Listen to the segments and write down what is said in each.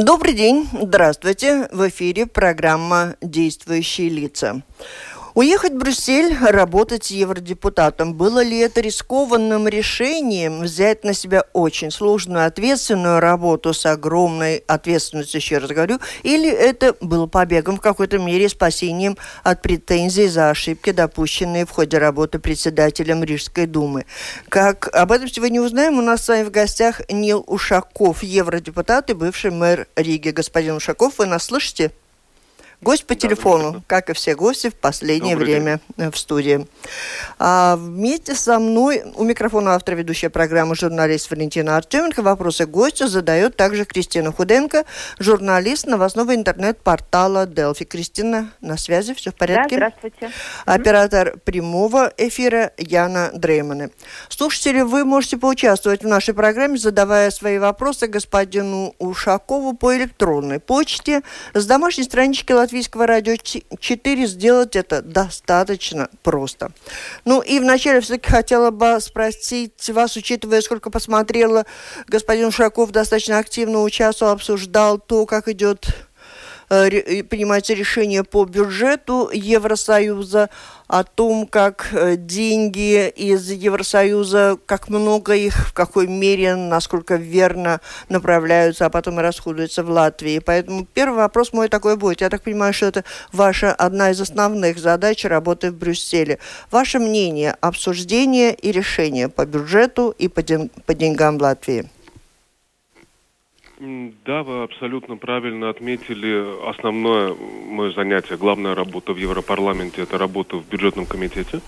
Добрый день, здравствуйте. В эфире программа «Действующие лица». Уехать в Брюссель, работать евродепутатом. Было ли это рискованным решением взять на себя очень сложную, ответственную работу с огромной ответственностью, еще раз говорю, или это было побегом в какой-то мере спасением от претензий за ошибки, допущенные в ходе работы председателем Рижской думы? Как об этом сегодня узнаем, у нас с вами в гостях Нил Ушаков, евродепутат и бывший мэр Риги. Господин Ушаков, вы нас слышите? Гость по телефону, как и все гости в последнее Добрый время день. в студии. А вместе со мной у микрофона автор ведущая программы журналист Валентина Артеменко. Вопросы гостю задает также Кристина Худенко, журналист новостного интернет-портала Delphi. Кристина, на связи, все в порядке? Да, здравствуйте. Оператор прямого эфира Яна Дрейманы. Слушатели, вы можете поучаствовать в нашей программе, задавая свои вопросы господину Ушакову по электронной почте с домашней странички Латвийского радио 4 сделать это достаточно просто. Ну и вначале все-таки хотела бы спросить вас, учитывая, сколько посмотрела, господин Шаков достаточно активно участвовал, обсуждал то, как идет принимается решение по бюджету Евросоюза о том, как э, деньги из Евросоюза, как много их, в какой мере, насколько верно направляются, а потом и расходуются в Латвии. Поэтому первый вопрос мой такой будет. Я так понимаю, что это ваша одна из основных задач работы в Брюсселе. Ваше мнение, обсуждение и решение по бюджету и по деньгам в Латвии? Да, вы абсолютно правильно отметили. Основное мое занятие, главная работа в Европарламенте – это работа в бюджетном комитете.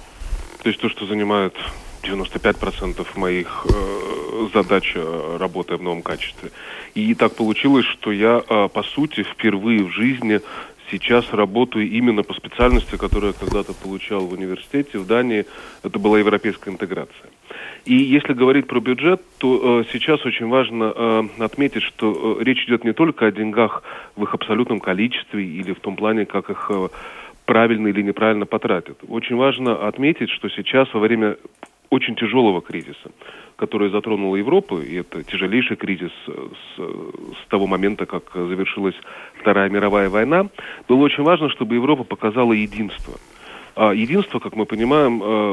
То есть то, что занимает 95% моих э, задач, э, работая в новом качестве. И так получилось, что я, э, по сути, впервые в жизни сейчас работаю именно по специальности, которую я когда-то получал в университете в Дании. Это была европейская интеграция. И если говорить про бюджет, то э, сейчас очень важно э, отметить, что э, речь идет не только о деньгах в их абсолютном количестве или в том плане, как их э, правильно или неправильно потратят. Очень важно отметить, что сейчас во время очень тяжелого кризиса, который затронул Европу, и это тяжелейший кризис с, с того момента, как завершилась Вторая мировая война, было очень важно, чтобы Европа показала единство – единство, как мы понимаем, э,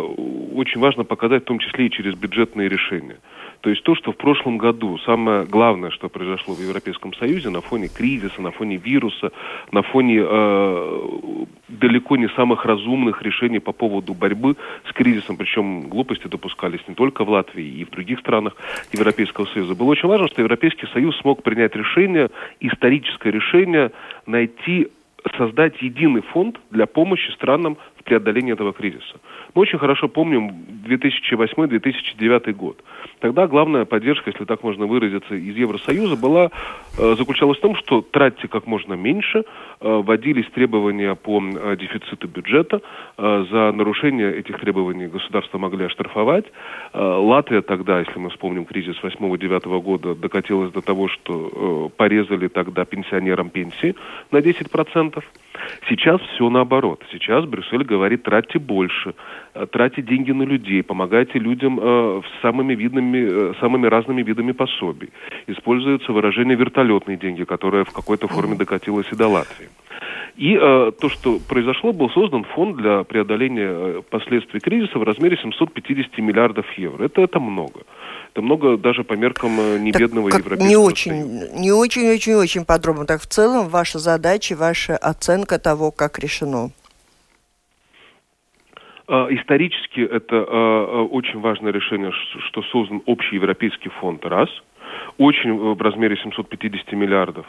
очень важно показать, в том числе и через бюджетные решения. То есть то, что в прошлом году самое главное, что произошло в Европейском Союзе на фоне кризиса, на фоне вируса, на фоне э, далеко не самых разумных решений по поводу борьбы с кризисом, причем глупости допускались не только в Латвии и в других странах Европейского Союза. Было очень важно, что Европейский Союз смог принять решение, историческое решение, найти создать единый фонд для помощи странам в преодолении этого кризиса. Мы очень хорошо помним 2008-2009 год. Тогда главная поддержка, если так можно выразиться, из Евросоюза была, э, заключалась в том, что тратьте как можно меньше, э, вводились требования по э, дефициту бюджета, за нарушение этих требований государства могли оштрафовать. Латвия тогда, если мы вспомним кризис 8-9 года, докатилась до того, что порезали тогда пенсионерам пенсии на 10%. Сейчас все наоборот. Сейчас Брюссель говорит, тратьте больше, э, тратьте деньги на людей, помогайте людям э, самыми, видными, э, самыми разными видами пособий. Используется выражение «вертолетные деньги», которое в какой-то форме докатилось и до Латвии. И э, то, что произошло, был создан фонд для преодоления э, последствий кризиса в размере 750 миллиардов евро. Это, это много. Это много даже по меркам э, небедного так, европейского не очень, союза. Не очень-очень-очень подробно. Так в целом ваша задача, ваша оценка того, как решено? А, исторически это а, очень важное решение, что создан общий европейский фонд, раз. Очень э, в размере 750 миллиардов.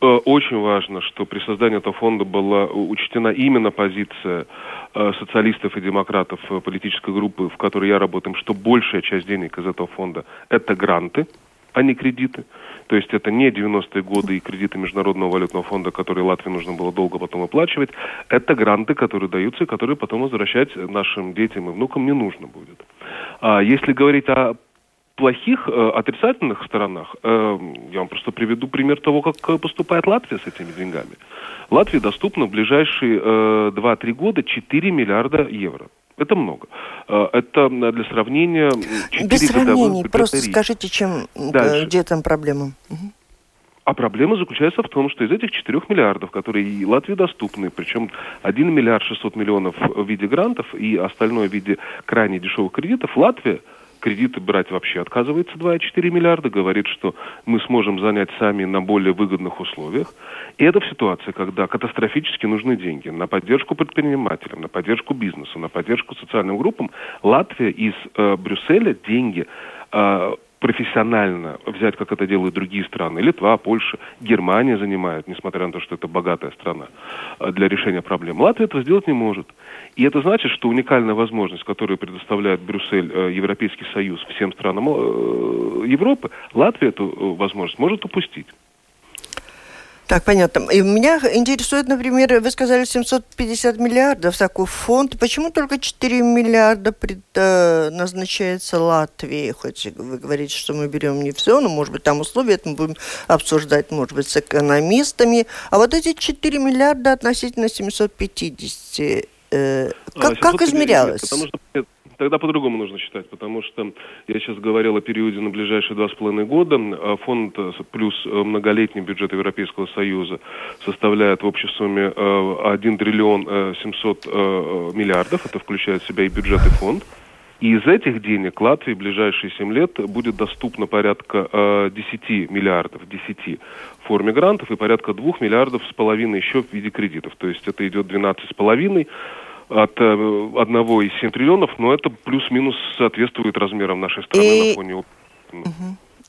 Э, очень важно, что при создании этого фонда была учтена именно позиция э, социалистов и демократов политической группы, в которой я работаю, что большая часть денег из этого фонда – это гранты, а не кредиты. То есть это не 90-е годы и кредиты Международного валютного фонда, которые Латвии нужно было долго потом оплачивать. Это гранты, которые даются и которые потом возвращать нашим детям и внукам не нужно будет. А если говорить о плохих, э, отрицательных сторонах, э, я вам просто приведу пример того, как поступает Латвия с этими деньгами. Латвии доступно в ближайшие э, 2-3 года 4 миллиарда евро. Это много. Э, это для сравнения 4 Без сравнений, просто скажите, чем, э, Дальше. где там проблема? А проблема заключается в том, что из этих 4 миллиардов, которые и Латвии доступны, причем 1 миллиард 600 миллионов в виде грантов и остальное в виде крайне дешевых кредитов, Латвия кредиты брать вообще отказывается 2,4 миллиарда, говорит, что мы сможем занять сами на более выгодных условиях. И это в ситуации, когда катастрофически нужны деньги на поддержку предпринимателям, на поддержку бизнесу, на поддержку социальным группам. Латвия из э, Брюсселя деньги э, профессионально взять, как это делают другие страны, Литва, Польша, Германия занимают, несмотря на то, что это богатая страна, э, для решения проблем. Латвия этого сделать не может. И это значит, что уникальная возможность, которую предоставляет Брюссель, э, Европейский Союз всем странам э, Европы, Латвия эту возможность может упустить. Так, понятно. И меня интересует, например, вы сказали 750 миллиардов такой фонд. Почему только 4 миллиарда пред, э, назначается Латвии? Хоть вы говорите, что мы берем не все, но, может быть, там условия, это мы будем обсуждать, может быть, с экономистами. А вот эти 4 миллиарда относительно 750, э, как, а, как измерялось? Потому что Тогда по-другому нужно считать, потому что я сейчас говорил о периоде на ближайшие два с половиной года. А фонд э, плюс э, многолетний бюджет Европейского Союза составляет в общей сумме 1 э, триллион 700 миллиардов. Это включает в себя и бюджет, и фонд. И из этих денег Латвии в ближайшие 7 лет будет доступно порядка э, 10 миллиардов, 10 в форме грантов и порядка 2 миллиардов с половиной еще в виде кредитов. То есть это идет 12 с половиной от э, одного из 7 триллионов, но это плюс-минус соответствует размерам нашей страны и... на фоне... Угу.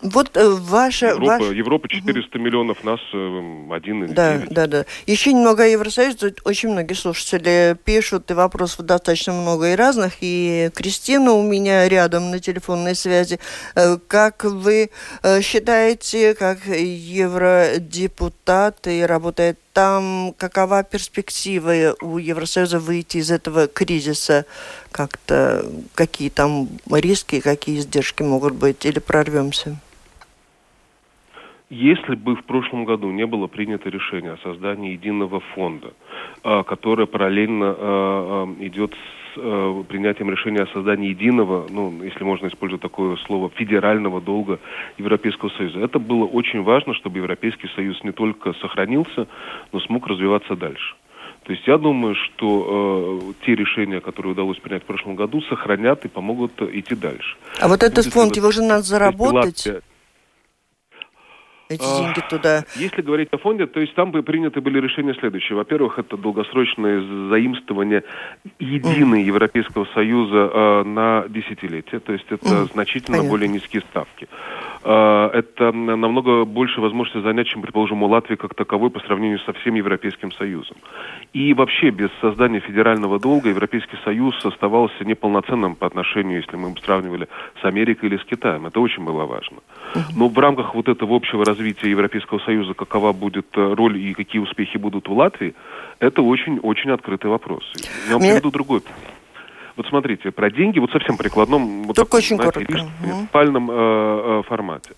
Вот э, ваша... Европа, ваш... Европа 400 угу. миллионов, нас э, один или Да, 9. да, да. Еще немного о Евросоюзе. Очень многие слушатели пишут, и вопросов достаточно много и разных. И Кристина у меня рядом на телефонной связи. Э, как вы э, считаете, как евродепутат и работает там, какова перспектива у Евросоюза выйти из этого кризиса? Как-то какие там риски, какие издержки могут быть? Или прорвемся? Если бы в прошлом году не было принято решение о создании единого фонда, а, которое параллельно а, а, идет с принятием решения о создании единого, ну, если можно использовать такое слово, федерального долга Европейского Союза. Это было очень важно, чтобы Европейский Союз не только сохранился, но смог развиваться дальше. То есть я думаю, что э, те решения, которые удалось принять в прошлом году, сохранят и помогут идти дальше. А вот этот фонд, его же надо заработать эти а, деньги туда? Если говорить о фонде, то есть там бы приняты были решения следующие. Во-первых, это долгосрочное заимствование единой Европейского Союза э, на десятилетие, то есть это mm. значительно Понятно. более низкие ставки. Э, это намного больше возможности занять, чем, предположим, у Латвии как таковой по сравнению со всем Европейским Союзом. И вообще без создания федерального долга Европейский Союз оставался неполноценным по отношению, если мы сравнивали с Америкой или с Китаем. Это очень было важно. Но в рамках вот этого общего развития Европейского Союза, какова будет э, роль и какие успехи будут в Латвии, это очень-очень открытый вопрос. Я вам Мне... приведу другой вот смотрите, про деньги вот совсем прикладном, вот Только таком, очень знаете, коротко. муниципальном э, э, формате.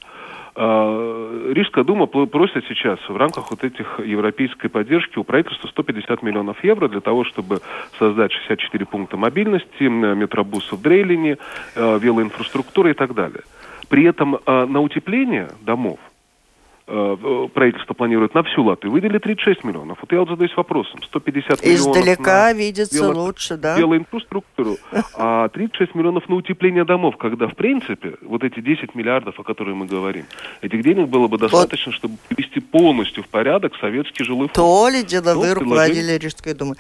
Э, Рижская дума просит сейчас в рамках вот этих европейской поддержки у правительства 150 миллионов евро для того, чтобы создать 64 пункта мобильности, метробусов в Дрейлине, э, велоинфраструктуры и так далее. При этом э, на утепление домов правительство планирует на всю Латвию, выделили 36 миллионов. Вот я вот задаюсь вопросом, 150 миллионов Издалека на видится вело, лучше, да? Велоинфраструктуру, а 36 миллионов на утепление домов, когда, в принципе, вот эти 10 миллиардов, о которых мы говорим, этих денег было бы достаточно, вот. чтобы привести полностью в порядок советский жилой фонд. То ли дело вы руководили Рижской думой.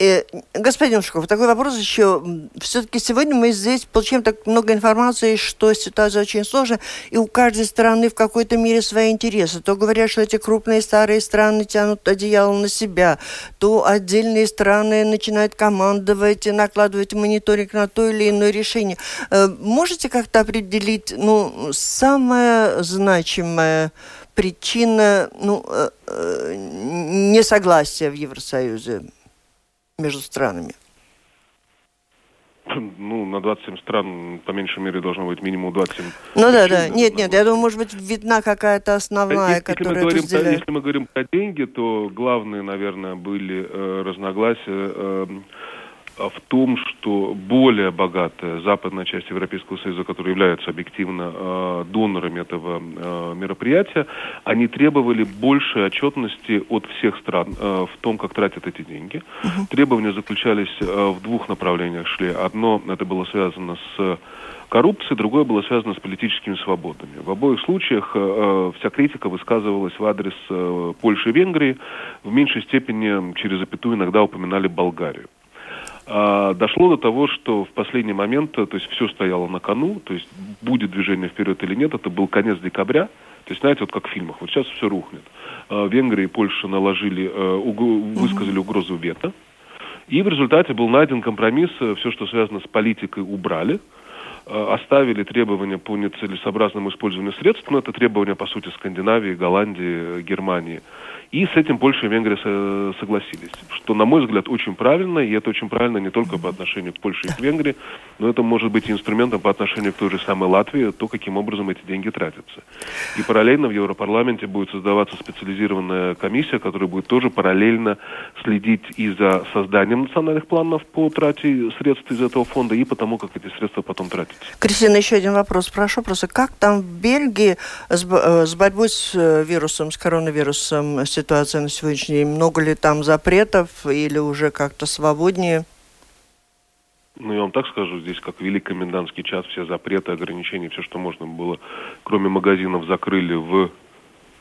Э, господин Ушков, такой вопрос еще. Все-таки сегодня мы здесь получаем так много информации, что ситуация очень сложная, и у каждой страны в какой-то мере свои интересы. То говорят, что эти крупные старые страны тянут одеяло на себя, то отдельные страны начинают командовать и накладывать мониторинг на то или иное решение. Э, можете как-то определить, ну, самое значимое причина ну, э, несогласия в Евросоюзе? Между странами? Ну, на 27 стран, по меньшей мере, должно быть минимум 27. Ну да, да. Нет, нет, я думаю, может быть, видна какая-то основная, если которая мы говорим, разделяет. Если мы говорим про деньги, то главные, наверное, были э, разногласия э, в том, что более богатая западная часть Европейского Союза, которая является объективно э, донорами этого э, мероприятия, они требовали большей отчетности от всех стран э, в том, как тратят эти деньги. Uh-huh. Требования заключались э, в двух направлениях шли. Одно это было связано с коррупцией, другое было связано с политическими свободами. В обоих случаях э, вся критика высказывалась в адрес э, Польши и Венгрии, в меньшей степени через запятую иногда упоминали Болгарию. А, дошло до того, что в последний момент, то есть все стояло на кону, то есть будет движение вперед или нет, это был конец декабря, то есть, знаете, вот как в фильмах, вот сейчас все рухнет. А, Венгрия и Польша наложили, э, высказали угрозу вето, и в результате был найден компромисс, э, все, что связано с политикой, убрали, э, оставили требования по нецелесообразному использованию средств, но это требования, по сути, Скандинавии, Голландии, Германии. И с этим Польша и Венгрия согласились, что, на мой взгляд, очень правильно, и это очень правильно не только по отношению к Польше и к Венгрии, но это может быть инструментом по отношению к той же самой Латвии, то, каким образом эти деньги тратятся. И параллельно в Европарламенте будет создаваться специализированная комиссия, которая будет тоже параллельно следить и за созданием национальных планов по трате средств из этого фонда, и по тому, как эти средства потом тратятся. Кристина, еще один вопрос. Прошу просто, как там в Бельгии с, э, с борьбой с э, вирусом, с коронавирусом ситуация на сегодняшний день? Много ли там запретов или уже как-то свободнее? Ну, я вам так скажу, здесь как велик комендантский час, все запреты, ограничения, все, что можно было, кроме магазинов, закрыли в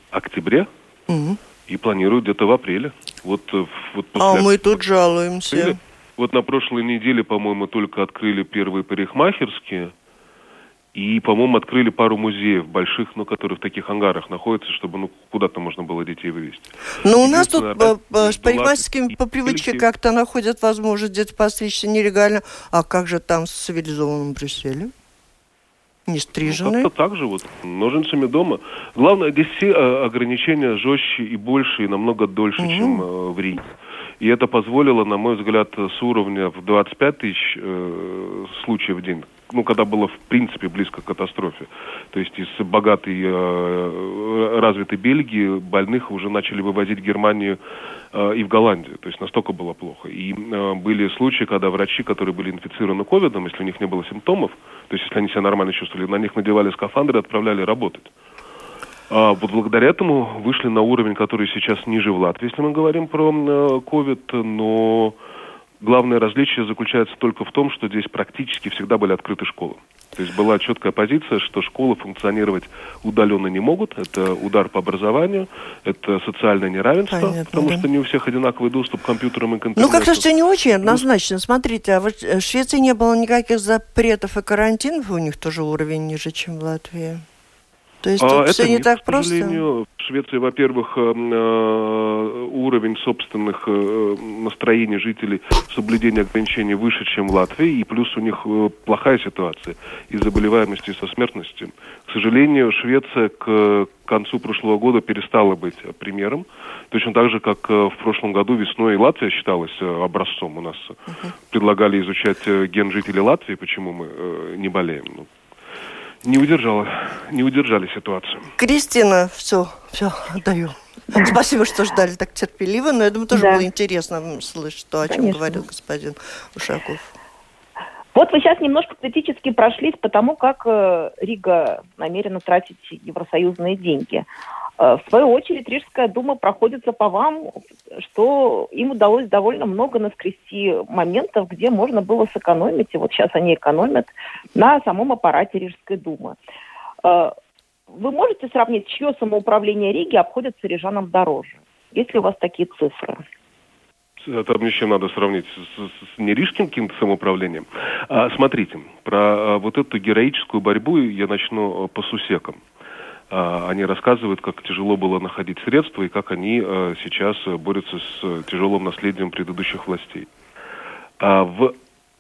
октябре угу. и планируют где-то в апреле. Вот, э, вот а мы тут жалуемся. Вот на прошлой неделе, по-моему, только открыли первые парикмахерские – и, по-моему, открыли пару музеев больших, ну, которые в таких ангарах находятся, чтобы ну, куда-то можно было детей вывести. Ну, у нас тут опять, э, с парикмахерскими по привычке как-то находят возможность где-то постричься нелегально. А как же там с цивилизованным Брюсселем? Не стриженные? Ну, как-то так же, вот, ножницами дома. Главное, здесь все э, ограничения жестче и больше, и намного дольше, угу. чем э, в Риге. И это позволило, на мой взгляд, с уровня в 25 тысяч э, случаев в день, ну, когда было в принципе близко к катастрофе. То есть из богатой, э, развитой Бельгии больных уже начали вывозить в Германию э, и в Голландию. То есть настолько было плохо. И э, были случаи, когда врачи, которые были инфицированы ковидом, если у них не было симптомов, то есть если они себя нормально чувствовали, на них надевали скафандры и отправляли работать. А вот благодаря этому вышли на уровень, который сейчас ниже в Латвии, если мы говорим про ковид, но Главное различие заключается только в том, что здесь практически всегда были открыты школы. То есть была четкая позиция, что школы функционировать удаленно не могут. Это удар по образованию, это социальное неравенство, Понятно, потому да. что не у всех одинаковый доступ к компьютерам и к интернету. Ну, как-то все не очень однозначно. Смотрите, а вот в Швеции не было никаких запретов и карантинов, у них тоже уровень ниже, чем в Латвии. То есть а, все не так просто? В Швеции, во-первых, э, э, уровень собственных э, настроений жителей соблюдения ограничений выше, чем в Латвии, и плюс у них плохая ситуация и заболеваемости, и со смертностью. К сожалению, Швеция к концу прошлого года перестала быть примером. Точно так же, как в прошлом году весной Латвия считалась образцом. У нас uh-huh. предлагали изучать ген жителей Латвии, почему мы не болеем. Не удержала, не удержали ситуацию. Кристина, все, все, отдаю. Спасибо, что ждали так терпеливо, но я думаю, тоже да. было интересно слышать то, о чем Конечно. говорил господин Ушаков. Вот вы сейчас немножко критически прошлись по тому, как э, Рига намерена тратить евросоюзные деньги. Э, в свою очередь, Рижская дума проходится по вам, что им удалось довольно много наскрести моментов, где можно было сэкономить, и вот сейчас они экономят на самом аппарате Рижской думы. Э, вы можете сравнить, чье самоуправление Риги обходится рижанам дороже? Есть ли у вас такие цифры? это мне чем надо сравнить с, с, с нерижским каким-то самоуправлением. А, смотрите, про а, вот эту героическую борьбу я начну по сусекам. А, они рассказывают, как тяжело было находить средства и как они а, сейчас борются с тяжелым наследием предыдущих властей. А, в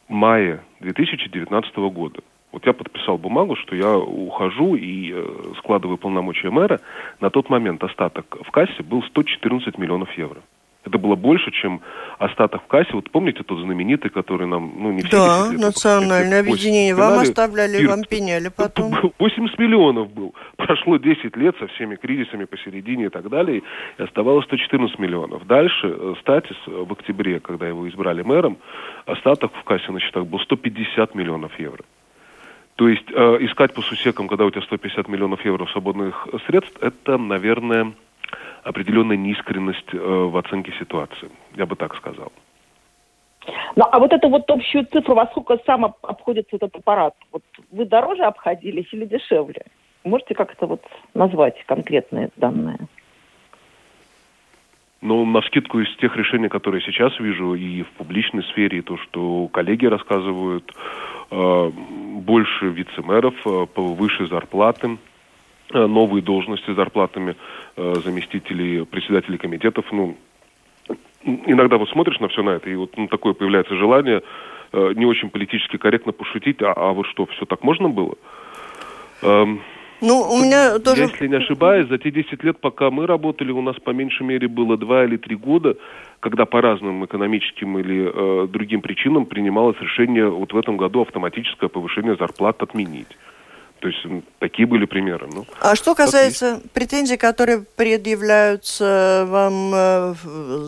мае 2019 года вот я подписал бумагу, что я ухожу и э, складываю полномочия мэра. На тот момент остаток в кассе был 114 миллионов евро. Это было больше, чем остаток в кассе. Вот помните тот знаменитый, который нам, ну, не все Да, национальное объединение. Вам оставляли, Пирт. вам пеняли потом. 80 миллионов был. Прошло 10 лет со всеми кризисами посередине и так далее, и оставалось 114 миллионов. Дальше э, Статис в октябре, когда его избрали мэром, остаток в кассе на счетах был 150 миллионов евро. То есть э, искать по сусекам, когда у тебя 150 миллионов евро свободных средств, это, наверное, определенная неискренность э, в оценке ситуации. Я бы так сказал. Ну, а вот эту вот общую цифру, во сколько сам обходится этот аппарат? Вот вы дороже обходились или дешевле? Можете как-то вот назвать конкретные данные? Ну, на скидку из тех решений, которые сейчас вижу и в публичной сфере, и то, что коллеги рассказывают, э, больше вице-мэров, э, выше зарплаты, новые должности с зарплатами э, заместителей, председателей комитетов. Ну, иногда вот смотришь на все на это, и вот ну, такое появляется желание не очень политически корректно пошутить, а, а вот что, все так можно было? Эм, ну, у меня тоже... Если не ошибаюсь, за те 10 лет, пока мы работали, у нас по меньшей мере было 2 или 3 года, когда по разным экономическим или э, другим причинам принималось решение вот в этом году автоматическое повышение зарплат отменить. То есть такие были примеры. Ну, а что касается претензий, которые предъявляются вам э,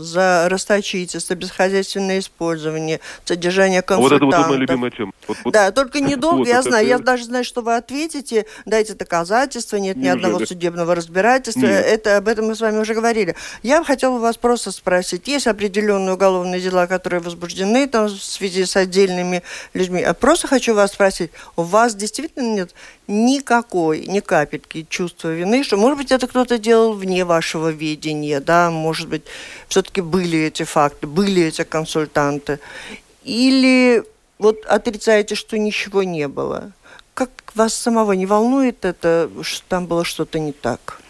за расточительство, бесхозяйственное использование, содержание консультантов. Вот это вот моя любимая тема. Вот, вот, да, только недолго, вот я знаю, это... я даже знаю, что вы ответите, дайте доказательства, нет Неужели? ни одного судебного разбирательства, нет. это об этом мы с вами уже говорили. Я хотела вас просто спросить, есть определенные уголовные дела, которые возбуждены там, в связи с отдельными людьми, а просто хочу вас спросить, у вас действительно нет никакой, ни капельки чувства вины, что, может быть, это кто-то делал вне вашего видения, да, может быть, все-таки были эти факты, были эти консультанты, или вот отрицаете, что ничего не было. Как вас самого не волнует это, что там было что-то не так?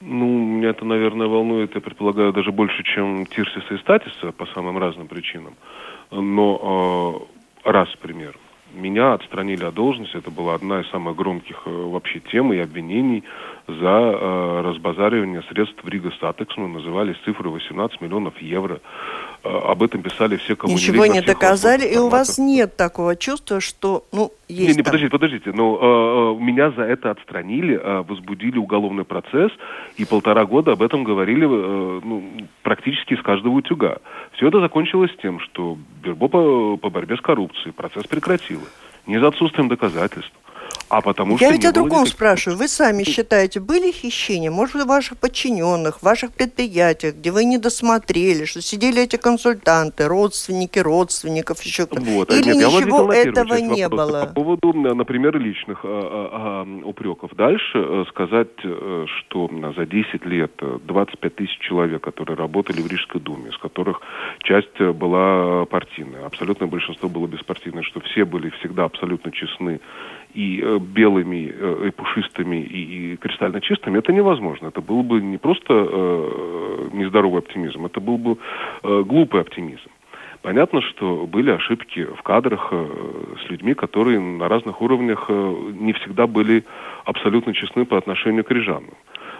Ну, меня это, наверное, волнует, я предполагаю, даже больше, чем Тирсиса и Статиса по самым разным причинам. Но э, раз пример – меня отстранили от должности. Это была одна из самых громких э, вообще тем и обвинений за э, разбазаривание средств в Рига Статекс. Мы называли цифры 18 миллионов евро. Э, об этом писали все, кому Ничего не, не доказали, и у вас нет такого чувства, что, ну, есть Не, не, подождите, подождите. Но э, меня за это отстранили, э, возбудили уголовный процесс, и полтора года об этом говорили э, ну, практически из каждого утюга. Все это закончилось тем, что Бюро по, по борьбе с коррупцией процесс прекратило. Не за отсутствием доказательств а потому Я что... ведь о другом никаких... спрашиваю. Вы сами считаете, были хищения, может, в ваших подчиненных, в ваших предприятиях, где вы не досмотрели, что сидели эти консультанты, родственники родственников, еще кто-то? Вот. Или Нет, ничего этого не было? По поводу, например, личных а, а, а, упреков. Дальше э, сказать, э, что за 10 лет 25 тысяч человек, которые работали в Рижской думе, из которых часть была партийная, абсолютное большинство было беспартийное, что все были всегда абсолютно честны и э, белыми, э, и пушистыми, и, кристально чистыми, это невозможно. Это был бы не просто э, нездоровый оптимизм, это был бы глупый оптимизм. Понятно, что были ошибки в кадрах с людьми, которые на разных уровнях не всегда были абсолютно честны по отношению к рижанам.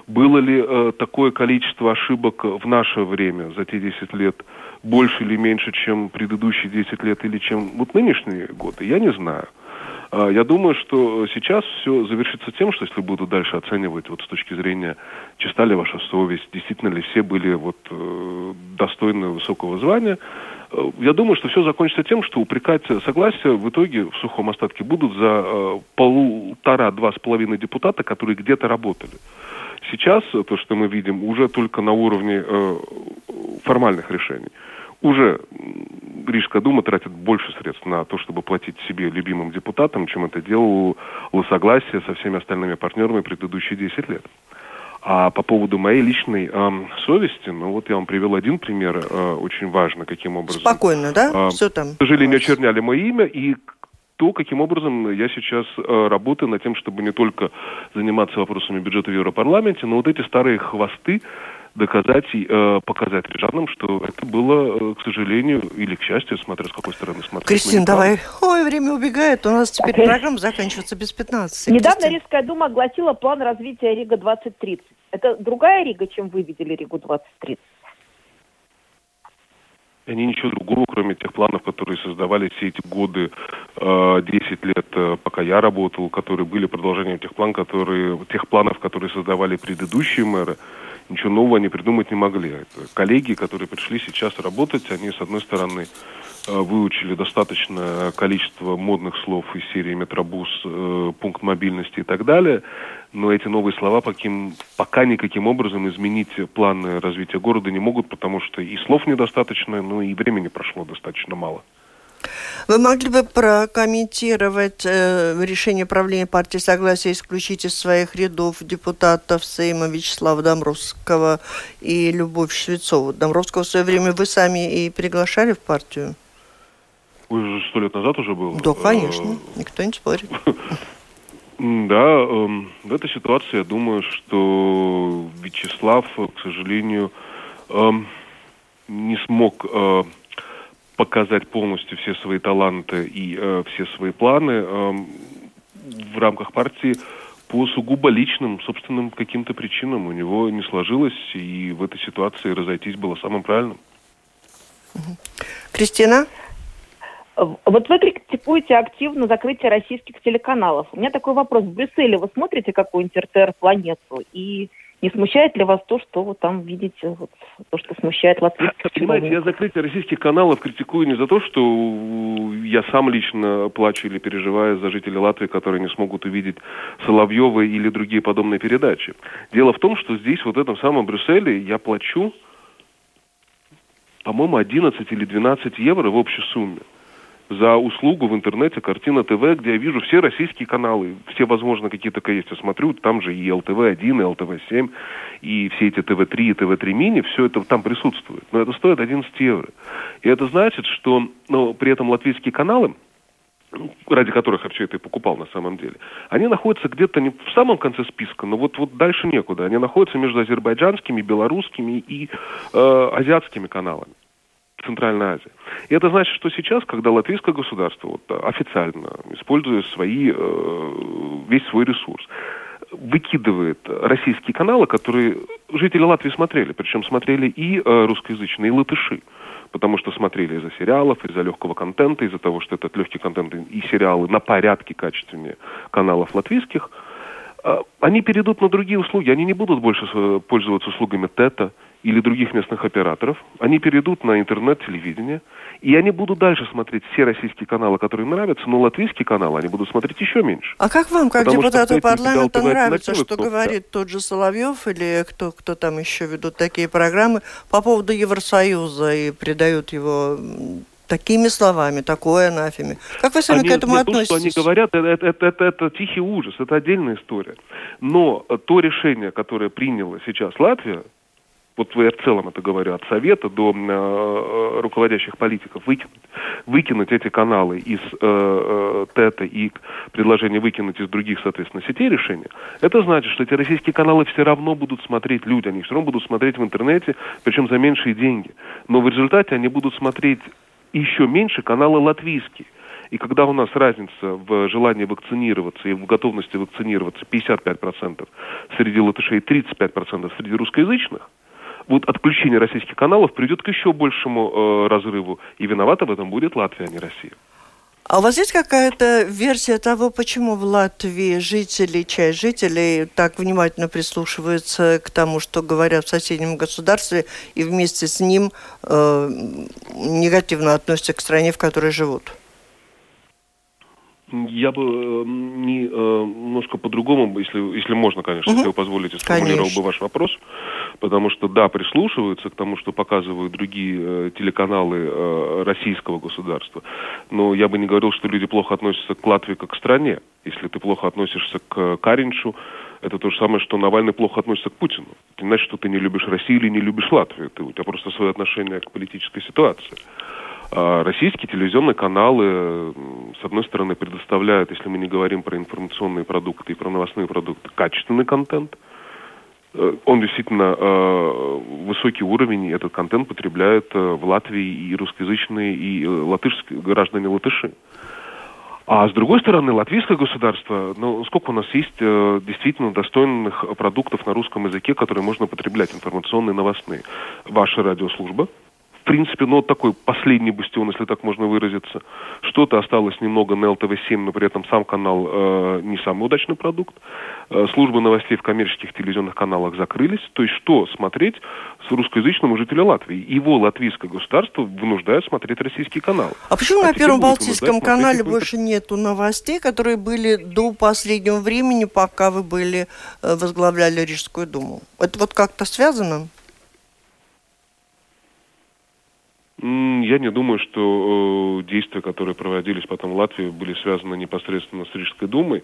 Было ли такое количество ошибок в наше время за те 10 лет больше или меньше, чем предыдущие 10 лет или чем вот нынешние годы, я не знаю. А, я думаю, что сейчас все завершится тем, что если буду дальше оценивать вот с точки зрения, чиста ли ваша совесть, действительно ли все были вот э, достойны высокого звания, э, я думаю, что все закончится тем, что упрекать согласие в итоге в сухом остатке будут за э, полтора-два с половиной депутата, которые где-то работали. Сейчас то, что мы видим, уже только на уровне э, формальных решений уже Рижская дума тратит больше средств на то, чтобы платить себе любимым депутатам, чем это делало согласие со всеми остальными партнерами предыдущие 10 лет. А по поводу моей личной э, совести, ну вот я вам привел один пример, э, очень важно, каким образом. Спокойно, да? Э, Все там. К сожалению, очерняли мое имя, и то, каким образом я сейчас э, работаю над тем, чтобы не только заниматься вопросами бюджета в Европарламенте, но вот эти старые хвосты доказать и э, показать рижанам, что это было, э, к сожалению, или к счастью, смотря с какой стороны смотреть. Кристина, давай. Ой, время убегает. У нас теперь программа заканчивается без 15. Недавно Кристина. Рижская дума огласила план развития Рига 2030. Это другая Рига, чем вы видели Ригу 2030? Они ничего другого, кроме тех планов, которые создавали все эти годы, э, 10 лет, э, пока я работал, которые были продолжением тех, план, которые, тех планов, которые создавали предыдущие мэры. Ничего нового они придумать не могли. Это коллеги, которые пришли сейчас работать, они, с одной стороны, э, выучили достаточное количество модных слов из серии «Метробус», э, «Пункт мобильности» и так далее, но эти новые слова поким, пока никаким образом изменить планы развития города не могут, потому что и слов недостаточно, ну и времени прошло достаточно мало. Вы могли бы прокомментировать э, решение правления партии Согласия исключить из своих рядов депутатов Сейма Вячеслава Домровского и Любовь Швецову? Домровского в свое время вы сами и приглашали в партию? Вы же сто лет назад уже был. Да, конечно, никто не спорит. Да, эм, в этой ситуации я думаю, что Вячеслав, к сожалению, эм, не смог э, показать полностью все свои таланты и э, все свои планы эм, в рамках партии по сугубо личным, собственным каким-то причинам. У него не сложилось, и в этой ситуации разойтись было самым правильным. Кристина? Вот вы критикуете активно закрытие российских телеканалов. У меня такой вопрос. В Брюсселе вы смотрите какую-нибудь РТР «Планету»? И не смущает ли вас то, что вы там видите, вот, то, что смущает латвийских Понимаете, я закрытие российских каналов критикую не за то, что я сам лично плачу или переживаю за жителей Латвии, которые не смогут увидеть Соловьева или другие подобные передачи. Дело в том, что здесь, вот в этом самом Брюсселе, я плачу, по-моему, 11 или 12 евро в общей сумме за услугу в интернете Картина ТВ, где я вижу все российские каналы, все, возможно, какие только есть. Я смотрю, там же и ЛТВ-1, и ЛТВ-7, и все эти ТВ-3 и ТВ-3 мини, все это там присутствует. Но это стоит 11 евро. И это значит, что ну, при этом латвийские каналы, ради которых я все это и покупал на самом деле, они находятся где-то не в самом конце списка, но вот, вот дальше некуда. Они находятся между азербайджанскими, белорусскими и э, азиатскими каналами. Центральной Азии. И это значит, что сейчас, когда латвийское государство вот, официально, используя свои, э, весь свой ресурс, выкидывает российские каналы, которые жители Латвии смотрели, причем смотрели и э, русскоязычные, и латыши, потому что смотрели из-за сериалов, из-за легкого контента, из-за того, что этот легкий контент и сериалы на порядке качественнее каналов латвийских, э, они перейдут на другие услуги, они не будут больше э, пользоваться услугами ТЭТа, или других местных операторов, они перейдут на интернет-телевидение, и они будут дальше смотреть все российские каналы, которые им нравятся, но латвийские каналы они будут смотреть еще меньше. А как вам, как Потому депутату парламента, нравится, что говорит тот же Соловьев или кто, кто там еще ведут такие программы по поводу Евросоюза и придают его такими словами, такое анафеме. Как вы сами они, к этому нет, относитесь? То, что они говорят, это, это, это, это, это тихий ужас, это отдельная история. Но то решение, которое приняла сейчас Латвия, вот я в целом это говорю, от совета до э, руководящих политиков, выкинуть, выкинуть эти каналы из э, э, ТЭТа и предложение выкинуть из других, соответственно, сетей решения, это значит, что эти российские каналы все равно будут смотреть люди, они все равно будут смотреть в интернете, причем за меньшие деньги. Но в результате они будут смотреть еще меньше каналы латвийские. И когда у нас разница в желании вакцинироваться и в готовности вакцинироваться 55% среди латышей и 35% среди русскоязычных, вот отключение российских каналов приведет к еще большему э, разрыву. И виновата в этом будет Латвия, а не Россия. А у вас есть какая-то версия того, почему в Латвии жители, часть жителей так внимательно прислушиваются к тому, что говорят в соседнем государстве, и вместе с ним э, негативно относятся к стране, в которой живут? Я бы э, не, э, немножко по-другому, если, если можно, конечно, угу. если вы позволите, сформулировал бы ваш вопрос. Потому что, да, прислушиваются к тому, что показывают другие э, телеканалы э, российского государства. Но я бы не говорил, что люди плохо относятся к Латвии как к стране. Если ты плохо относишься к Каринчу, Это то же самое, что Навальный плохо относится к Путину. Это не значит, что ты не любишь Россию или не любишь Латвию. Ты, у тебя просто свое отношение к политической ситуации. А российские телевизионные каналы, с одной стороны, предоставляют, если мы не говорим про информационные продукты и про новостные продукты, качественный контент. Э, он действительно э, высокий уровень, этот контент потребляют э, в Латвии и русскоязычные, и латышские граждане латыши. А с другой стороны, латвийское государство, ну, сколько у нас есть э, действительно достойных продуктов на русском языке, которые можно потреблять, информационные, новостные. Ваша радиослужба, в принципе, ну, вот такой последний бастион, если так можно выразиться. Что-то осталось немного на ЛТВ-7, но при этом сам канал э, не самый удачный продукт. Э, службы новостей в коммерческих телевизионных каналах закрылись. То есть что смотреть с русскоязычным жителем Латвии? Его латвийское государство вынуждает смотреть российский канал. А почему а на Первом Балтийском канале больше нету новостей, которые были до последнего времени, пока вы были, э, возглавляли Рижскую думу? Это вот как-то связано? Я не думаю, что э, действия, которые проводились потом в Латвии, были связаны непосредственно с Рижской думой.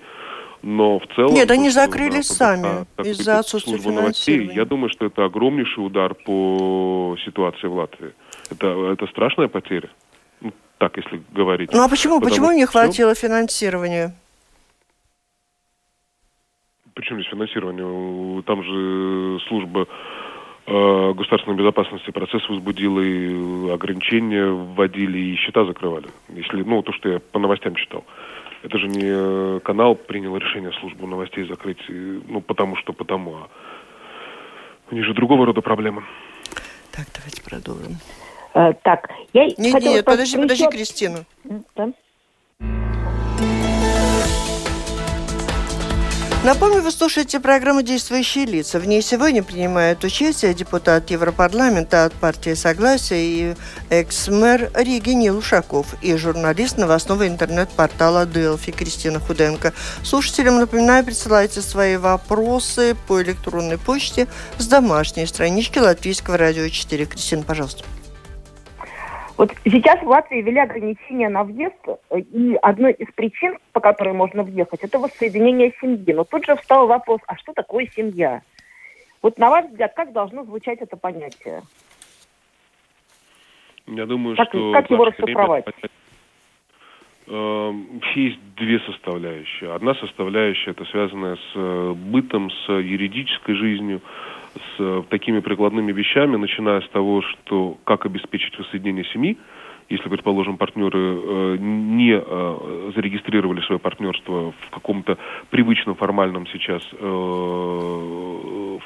Но в целом... Нет, они закрылись сами из-за отсутствия финансирования. Я думаю, что это огромнейший удар по ситуации в Латвии. Это, это страшная потеря. Ну, так, если говорить. Ну а почему, почему не хватило финансирования? Почему здесь финансирование? Там же служба государственной безопасности процесс возбудил, и ограничения вводили, и счета закрывали. Если, ну, то, что я по новостям читал. Это же не канал принял решение службу новостей закрыть, ну, потому что потому, а у них же другого рода проблемы. Так, давайте продолжим. Э, так, я Нет, нет, подожди, подожди, Кристина. Да? Напомню, вы слушаете программу «Действующие лица». В ней сегодня принимают участие депутат Европарламента от партии Согласия и экс-мэр Риги Нил Ушаков и журналист новостного интернет-портала Делфи Кристина Худенко. Слушателям, напоминаю, присылайте свои вопросы по электронной почте с домашней странички Латвийского радио 4. Кристина, пожалуйста. Вот сейчас в Латвии ввели ограничения на въезд, и одной из причин, по которой можно въехать, это воссоединение семьи. Но тут же встал вопрос, а что такое семья? Вот на ваш взгляд, как должно звучать это понятие? Я думаю, как, что... Как его расшифровать? Эм, есть две составляющие. Одна составляющая это связанная с э, бытом, с юридической жизнью, с э, такими прикладными вещами, начиная с того, что как обеспечить воссоединение семьи, если, предположим, партнеры э, не э, зарегистрировали свое партнерство в каком-то привычном формальном сейчас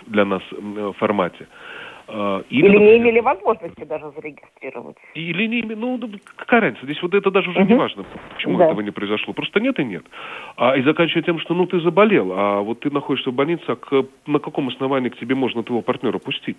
для нас формате, или, Или не имели возможности даже зарегистрировать. Или не имели, ну, какая разница, здесь вот это даже уже uh-huh. не важно, почему да. этого не произошло, просто нет и нет. А, и заканчивая тем, что, ну, ты заболел, а вот ты находишься в больнице, а к, на каком основании к тебе можно твоего партнера пустить?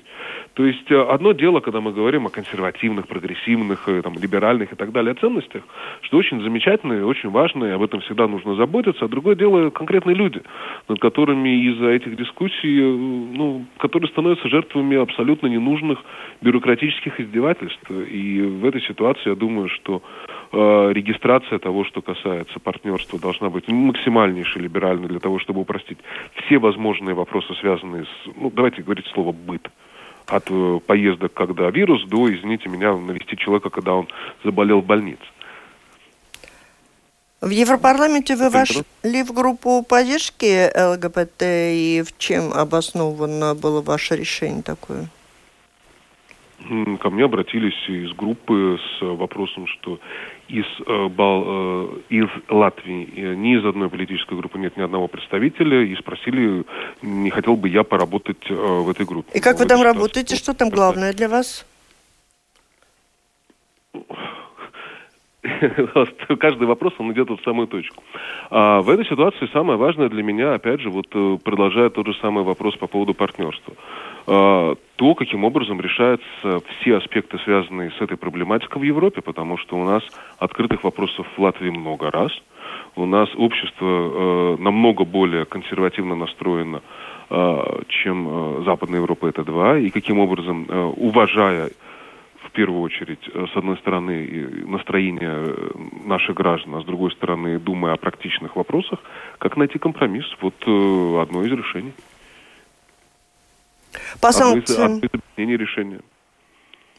То есть э, одно дело, когда мы говорим о консервативных, прогрессивных, э, там, либеральных и так далее ценностях, что очень замечательно и очень важно, и об этом всегда нужно заботиться, а другое дело конкретные люди, над которыми из-за этих дискуссий, э, ну, которые становятся жертвами абсолютно абсолютно ненужных бюрократических издевательств. И в этой ситуации я думаю, что э, регистрация того, что касается партнерства, должна быть максимальнейше либеральной для того, чтобы упростить все возможные вопросы, связанные с, ну, давайте говорить слово «быт» от э, поездок, когда вирус, до, извините меня, навести человека, когда он заболел в больнице. В Европарламенте вы вошли в группу поддержки ЛГБТ, и в чем обосновано было ваше решение такое? Ко мне обратились из группы с вопросом, что из, э, Бал, э, из Латвии э, ни из одной политической группы нет ни одного представителя, и спросили, не хотел бы я поработать в этой группе. И как вы там работаете? Что там главное для вас? каждый вопрос, он идет в самую точку. А в этой ситуации самое важное для меня, опять же, вот продолжая тот же самый вопрос по поводу партнерства. А, то, каким образом решаются все аспекты, связанные с этой проблематикой в Европе, потому что у нас открытых вопросов в Латвии много раз. У нас общество э, намного более консервативно настроено, э, чем э, Западная Европа, это два. И каким образом, э, уважая первую очередь, э, с одной стороны, настроение э, наших граждан, а с другой стороны, думая о практичных вопросах, как найти компромисс. Вот э, одно из решений. По санкциям... Одно из, одно из решения.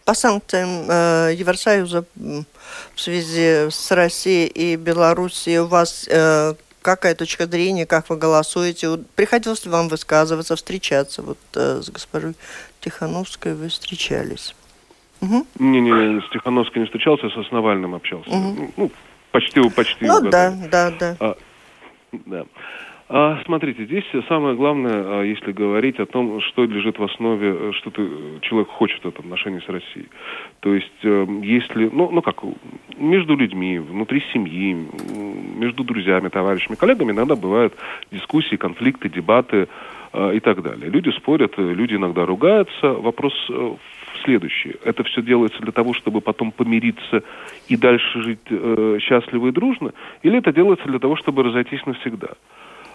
По санкциям э, Евросоюза в связи с Россией и Белоруссией у вас э, какая точка зрения, как вы голосуете? Приходилось ли вам высказываться, встречаться? Вот э, с госпожой Тихановской вы встречались. Угу. Не-не, с Тихановской не встречался, с Навальным общался. Угу. Ну, почти, почти. Ну да, да, да. А, да. А, смотрите, здесь самое главное, а, если говорить о том, что лежит в основе, э, что ты, человек хочет в этом отношении с Россией. То есть, э, если, ну, ну как, между людьми, внутри семьи, между друзьями, товарищами, коллегами иногда бывают дискуссии, конфликты, дебаты э, и так далее. Люди спорят, люди иногда ругаются. Вопрос в следующее. Это все делается для того, чтобы потом помириться и дальше жить э, счастливо и дружно? Или это делается для того, чтобы разойтись навсегда?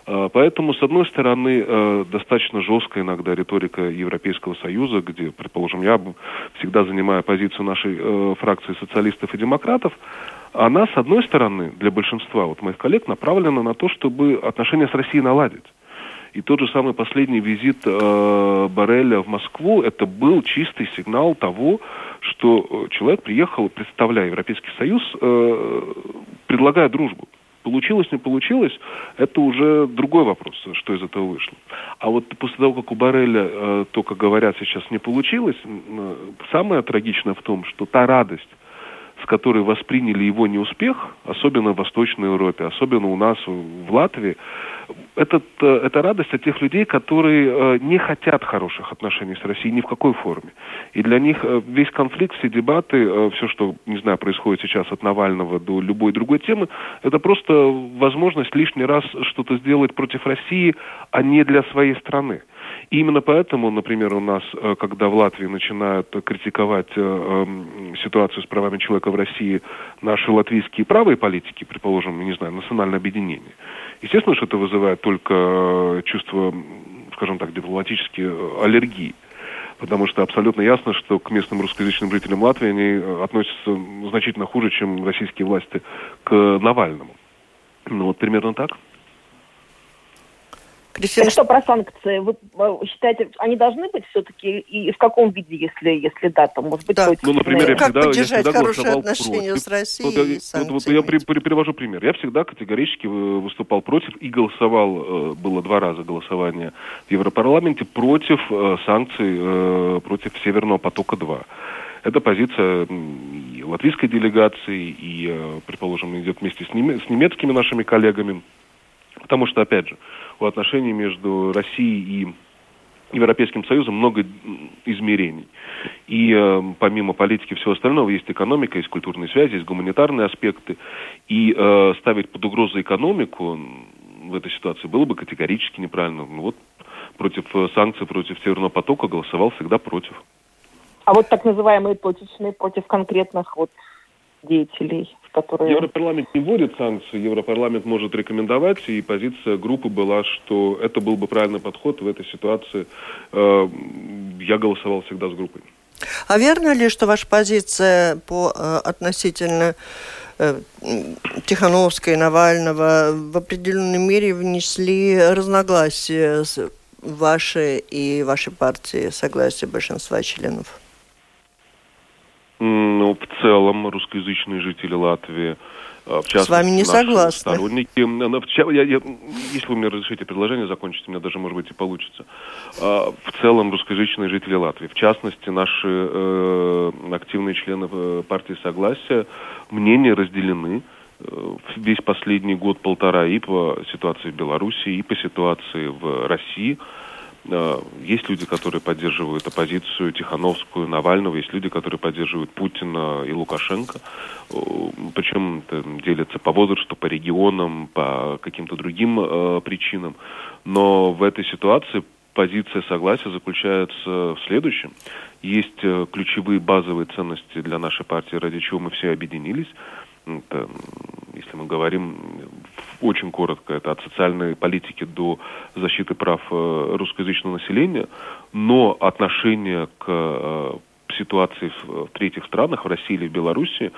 А, поэтому, с одной стороны, э, достаточно жесткая иногда риторика Европейского Союза, где, предположим, я всегда занимаю позицию нашей э, фракции социалистов и демократов, она, с одной стороны, для большинства вот моих коллег направлена на то, чтобы отношения с Россией наладить. И тот же самый последний визит э, Барреля в Москву, это был чистый сигнал того, что э, человек приехал, представляя Европейский Союз, э, предлагая дружбу. Получилось, не получилось, это уже другой вопрос, что из этого вышло. А вот после того, как у Барреля, э, только говорят, сейчас не получилось, э, самое трагичное в том, что та радость, с которой восприняли его неуспех, особенно в Восточной Европе, особенно у нас в Латвии, этот, э, это радость от тех людей, которые э, не хотят хороших отношений с Россией ни в какой форме. И для них э, весь конфликт, все дебаты, все, что, не знаю, происходит сейчас от Навального до любой другой темы, это просто возможность лишний раз что-то сделать против России, а не для своей страны. И именно поэтому, например, у нас, э, когда в Латвии начинают критиковать э, эм, ситуацию с правами человека в России наши латвийские правые политики, предположим, не знаю, национальное объединение, естественно, что это вызывает только э, чувство, скажем так, дипломатические аллергии. Потому что абсолютно ясно, что к местным русскоязычным жителям Латвии они относятся значительно хуже, чем российские власти к Навальному. Ну вот примерно так. Кристина... Так что про санкции? Вы считаете, они должны быть все-таки и в каком виде, если, если да, там, может быть, да. Ну, например, я как всегда, поддержать я всегда хорошие отношения против. с Россией вот, и вот, вот, я при, при, привожу пример. Я всегда категорически выступал против и голосовал, э, было два раза голосование в Европарламенте против э, санкций э, против Северного потока-2. Это позиция и латвийской делегации, и, предположим, идет вместе с, с немецкими нашими коллегами. Потому что, опять же, у отношений между Россией и Европейским Союзом много измерений. И э, помимо политики всего остального есть экономика, есть культурные связи, есть гуманитарные аспекты. И э, ставить под угрозу экономику в этой ситуации было бы категорически неправильно. Ну, вот против э, санкций, против Северного потока голосовал всегда против. А вот так называемые точечные против конкретных вот деятелей которые... Европарламент не вводит санкции, Европарламент может рекомендовать, и позиция группы была, что это был бы правильный подход в этой ситуации. Э, я голосовал всегда с группой. А верно ли, что ваша позиция по э, относительно э, Тихановской, Навального в определенной мере внесли разногласия с вашей и вашей партии, согласие большинства членов? Ну, в целом, русскоязычные жители Латвии, а, в частности, С вами не согласны. Сторонники, я, я, если вы мне разрешите предложение закончить, у меня даже, может быть, и получится. А, в целом, русскоязычные жители Латвии, в частности, наши э, активные члены э, партии Согласия, мнения разделены э, весь последний год-полтора и по ситуации в Беларуси, и по ситуации в России – Э, есть люди, которые поддерживают оппозицию Тихановскую, Навального, есть люди, которые поддерживают Путина и Лукашенко. Э, Причем делятся по возрасту, по регионам, по каким-то другим э, причинам. Но в этой ситуации позиция согласия заключается в следующем. Есть э, ключевые базовые ценности для нашей партии, ради чего мы все объединились. Это, если мы говорим очень коротко, это от социальной политики до защиты прав э, русскоязычного населения, но отношение к э, ситуации в, в третьих странах, в России или в Беларуси,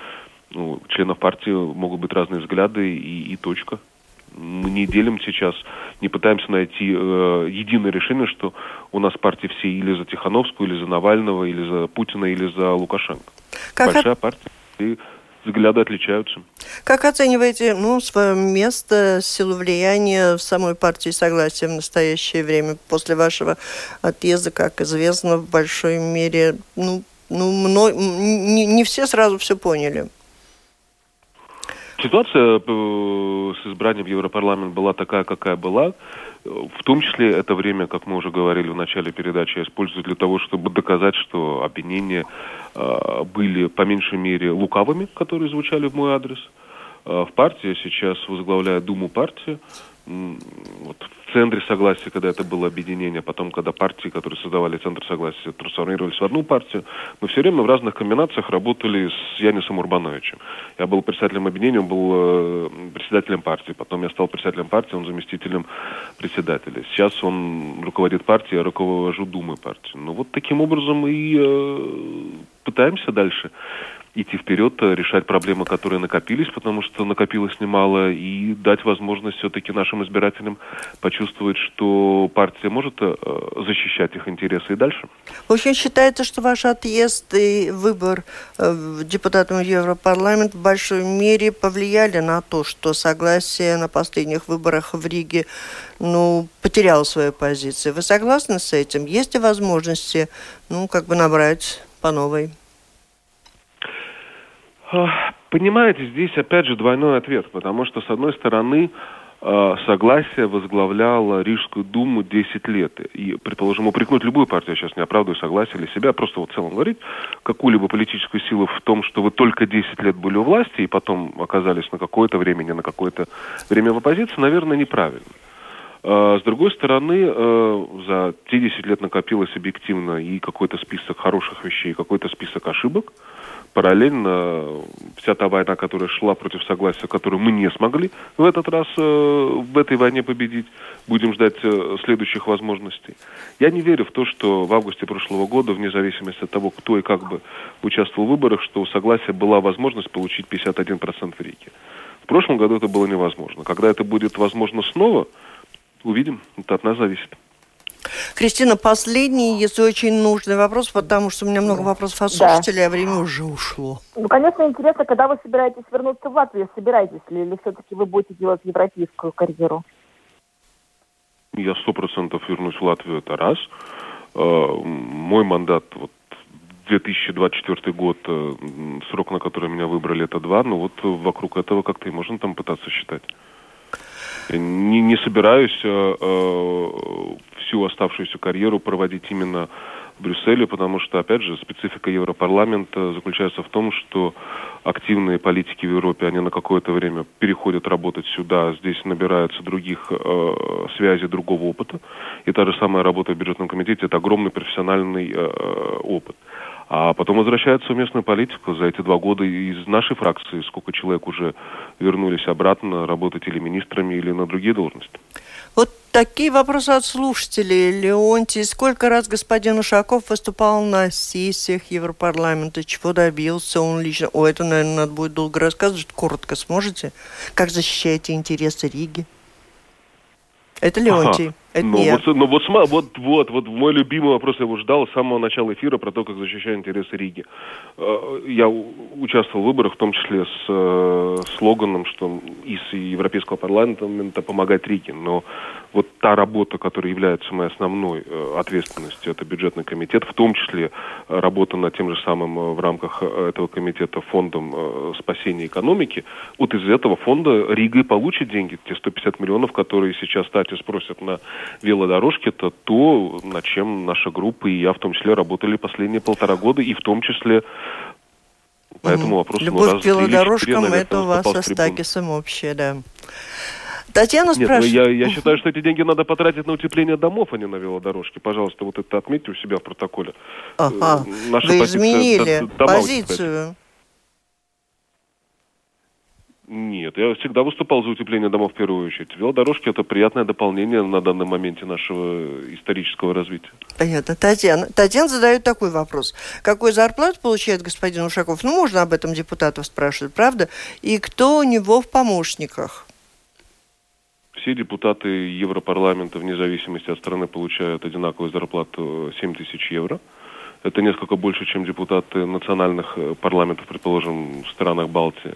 ну, членов партии могут быть разные взгляды и, и точка. Мы не делим сейчас, не пытаемся найти э, единое решение, что у нас партии все или за Тихановскую, или за Навального, или за Путина, или за Лукашенко. Как Большая от... партия, и взгляды отличаются. Как оцениваете ну, свое место, силу влияния в самой партии Согласия в настоящее время? После вашего отъезда, как известно, в большой мере, ну, ну мно... не, не все сразу все поняли. Ситуация э, с избранием в Европарламент была такая, какая была. В том числе это время, как мы уже говорили в начале передачи, я использую для того, чтобы доказать, что обвинения э, были по меньшей мере лукавыми, которые звучали в мой адрес. Э, в партии сейчас возглавляю Думу партии. Вот в центре согласия, когда это было объединение, потом, когда партии, которые создавали центр согласия, трансформировались в одну партию, мы все время в разных комбинациях работали с Янисом Урбановичем. Я был председателем объединения, он был э, председателем партии, потом я стал председателем партии, он заместителем председателя. Сейчас он руководит партией, я руковожу Думой партии. Ну вот таким образом и э, пытаемся дальше идти вперед, э, решать проблемы, которые накопились, потому что накопилось немало, и дать возможность все-таки нашим избирателям почувствовать, что партия может э, защищать их интересы и дальше. В общем, считается, что ваш отъезд и выбор э, депутатом Европарламент в большой мере повлияли на то, что согласие на последних выборах в Риге ну, потеряло свою позицию. Вы согласны с этим? Есть ли возможности, ну, как бы набрать по новой? Понимаете, здесь опять же двойной ответ, потому что, с одной стороны, э, согласие возглавляло Рижскую думу 10 лет. И, предположим, упрекнуть любую партию, я сейчас не оправдываю согласие или себя, просто вот в целом говорить, какую-либо политическую силу в том, что вы только 10 лет были у власти и потом оказались на какое-то время, не на какое-то время в оппозиции, наверное, неправильно. Э, с другой стороны, за те 10 лет накопилось объективно и какой-то список хороших вещей, и какой-то список ошибок – параллельно вся та война, которая шла против согласия, которую мы не смогли в этот раз э, в этой войне победить, будем ждать э, следующих возможностей. Я не верю в то, что в августе прошлого года, вне зависимости от того, кто и как бы участвовал в выборах, что у согласия была возможность получить 51% в Риге. В прошлом году это было невозможно. Когда это будет возможно снова, увидим. Это от нас зависит. Кристина, последний, если очень нужный вопрос, потому что у меня много вопросов от слушателей, да. а время уже ушло. Ну, конечно, интересно, когда вы собираетесь вернуться в Латвию, собираетесь ли, или все-таки вы будете делать европейскую карьеру? Я сто процентов вернусь в Латвию, это раз. Э, мой мандат, вот 2024 год, э, срок, на который меня выбрали, это два, но вот вокруг этого как-то и можно там пытаться считать. Не, не собираюсь э, э, всю оставшуюся карьеру проводить именно в Брюсселе, потому что, опять же, специфика Европарламента заключается в том, что активные политики в Европе, они на какое-то время переходят работать сюда, здесь набираются других э, связей, другого опыта. И та же самая работа в бюджетном комитете – это огромный профессиональный э, опыт. А потом возвращаются в местную политику. За эти два года из нашей фракции сколько человек уже вернулись обратно работать или министрами, или на другие должности. Вот такие вопросы от слушателей. Леонтий, сколько раз господин Ушаков выступал на сессиях Европарламента? Чего добился он лично? О, это, наверное, надо будет долго рассказывать. Коротко сможете? Как защищаете интересы Риги? Это Леонтий. Ага. Это ну, нет. Вот, ну вот, вот, вот, вот мой любимый вопрос, я его ждал с самого начала эфира про то, как защищать интересы Риги. Э, я участвовал в выборах, в том числе с э, слоганом, что из Европейского парламента помогать Риге. Но вот та работа, которая является моей основной э, ответственностью, это бюджетный комитет, в том числе работа над тем же самым в рамках этого комитета фондом спасения экономики, вот из этого фонда Рига и получит деньги, те 150 миллионов, которые сейчас Стати спросят на велодорожки, это то, над чем наша группа и я в том числе работали последние полтора года, и в том числе по этому вопросу. Любовь ну, раз, к велодорожкам – это у вас со Стакисом общее, да. Татьяна Нет, ну, спрашивает... Я, я считаю, что эти деньги надо потратить на утепление домов, а не на велодорожки. Пожалуйста, вот это отметьте у себя в протоколе. Ага, э, Наша вы изменили позицию. Нет, я всегда выступал за утепление домов в первую очередь. Велодорожки – это приятное дополнение на данном моменте нашего исторического развития. Понятно. Татьяна. Татьяна задает такой вопрос. Какую зарплату получает господин Ушаков? Ну, можно об этом депутатов спрашивать, правда? И кто у него в помощниках? Все депутаты Европарламента, вне зависимости от страны, получают одинаковую зарплату 7 тысяч евро. Это несколько больше, чем депутаты национальных э, парламентов, предположим, в странах Балтии.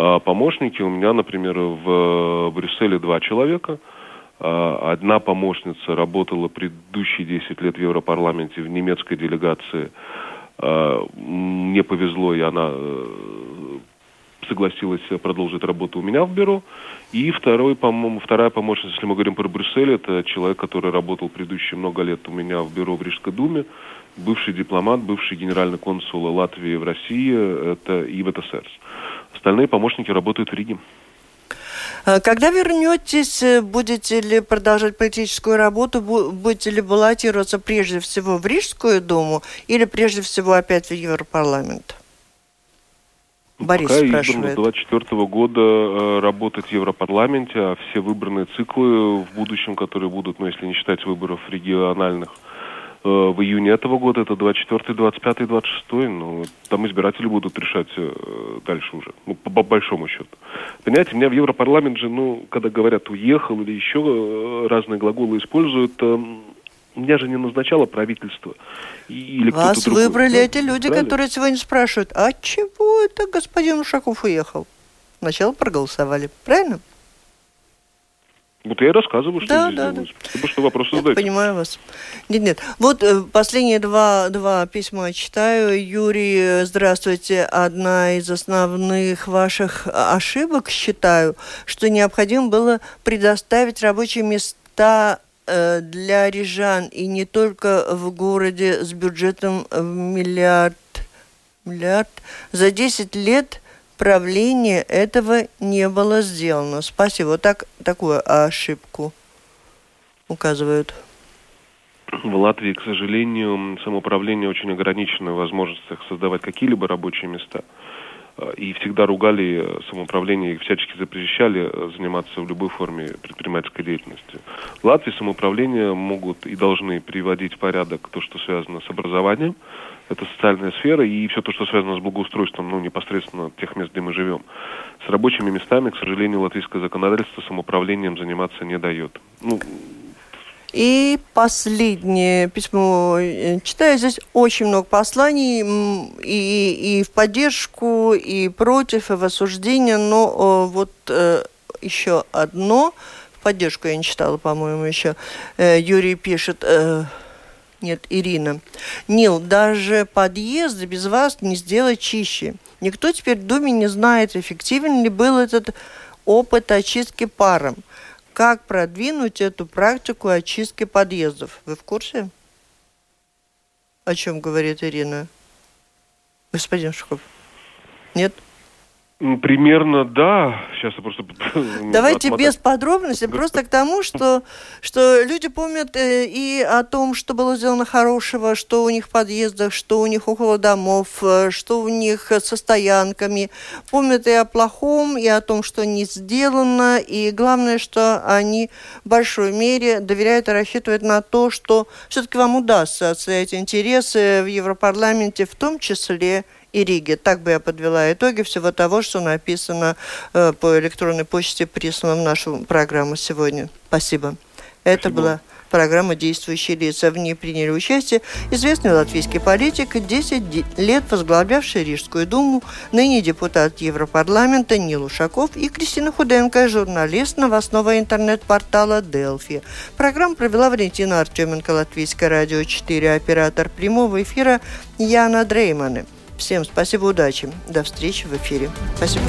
А помощники у меня, например, в Брюсселе два человека. А одна помощница работала предыдущие 10 лет в Европарламенте в немецкой делегации. А, мне повезло, и она э, согласилась продолжить работу у меня в бюро. И второй, по-моему, вторая помощница, если мы говорим про Брюссель, это человек, который работал предыдущие много лет у меня в бюро в Рижской думе, бывший дипломат, бывший генеральный консул Латвии в России, это и в ТСРС. Остальные помощники работают в Риге. А когда вернетесь, э, будете ли продолжать политическую работу, будете ли баллотироваться прежде всего в Рижскую думу или прежде всего опять в Европарламент? Ну, Борис Пока спрашивает. с 24 года э, работать в Европарламенте, а все выбранные циклы в будущем, которые будут, ну, если не считать выборов региональных, в июне этого года, это 24, 25, 26, ну, там избиратели будут решать э, дальше уже, ну, по, по большому счету. Понимаете, меня в Европарламент же, ну, когда говорят «уехал» или еще э, разные глаголы используют, меня же не назначало правительство. Или Вас другой. выбрали ну, эти люди, правильно? которые сегодня спрашивают, а чего это господин Ушаков уехал? Сначала проголосовали, правильно? Вот я и рассказываю, что да, здесь да, делалось. Да. Спасибо, что вопросы я задаете. понимаю вас. Нет, нет. Вот э, последние два, два письма читаю. Юрий, здравствуйте. Одна из основных ваших ошибок, считаю, что необходимо было предоставить рабочие места э, для рижан, и не только в городе с бюджетом в миллиард, миллиард. За 10 лет правления этого не было сделано. Спасибо. Вот так, такую ошибку указывают. В Латвии, к сожалению, самоуправление очень ограничено в возможностях создавать какие-либо рабочие места. И всегда ругали самоуправление и всячески запрещали заниматься в любой форме предпринимательской деятельности. В Латвии самоуправление могут и должны приводить в порядок то, что связано с образованием, это социальная сфера и все то, что связано с благоустройством, ну, непосредственно тех мест, где мы живем. С рабочими местами, к сожалению, латвийское законодательство самоуправлением заниматься не дает. Ну, и последнее письмо. Э, читаю здесь очень много посланий и, и в поддержку, и против, и в осуждение, но вот э, еще одно. В поддержку я не читала, по-моему, еще. Э, Юрий пишет... Нет, Ирина. Нил, даже подъезд без вас не сделать чище. Никто теперь в Думе не знает, эффективен ли был этот опыт очистки паром. Как продвинуть эту практику очистки подъездов? Вы в курсе? О чем говорит Ирина? Господин Шухов? Нет? Примерно, да. Сейчас я просто... Давайте без подробностей, просто к тому, что, что люди помнят э, и о том, что было сделано хорошего, что у них в подъездах, что у них около домов, э, что у них со стоянками. Помнят и о плохом, и о том, что не сделано. И главное, что они в большой мере доверяют и рассчитывают на то, что все-таки вам удастся отстоять интересы в Европарламенте, в том числе и Риге. Так бы я подвела итоги всего того, что написано э, по электронной почте, прислано в нашу программу сегодня. Спасибо. Это Спасибо. была программа «Действующие лица». В ней приняли участие известный латвийский политик, 10 лет возглавлявший Рижскую думу, ныне депутат Европарламента Нил Ушаков и Кристина Худенко, журналист новостного интернет-портала «Делфи». Программу провела Валентина Артеменко, Латвийское радио 4, оператор прямого эфира Яна Дрейманы. Всем спасибо, удачи. До встречи в эфире. Спасибо.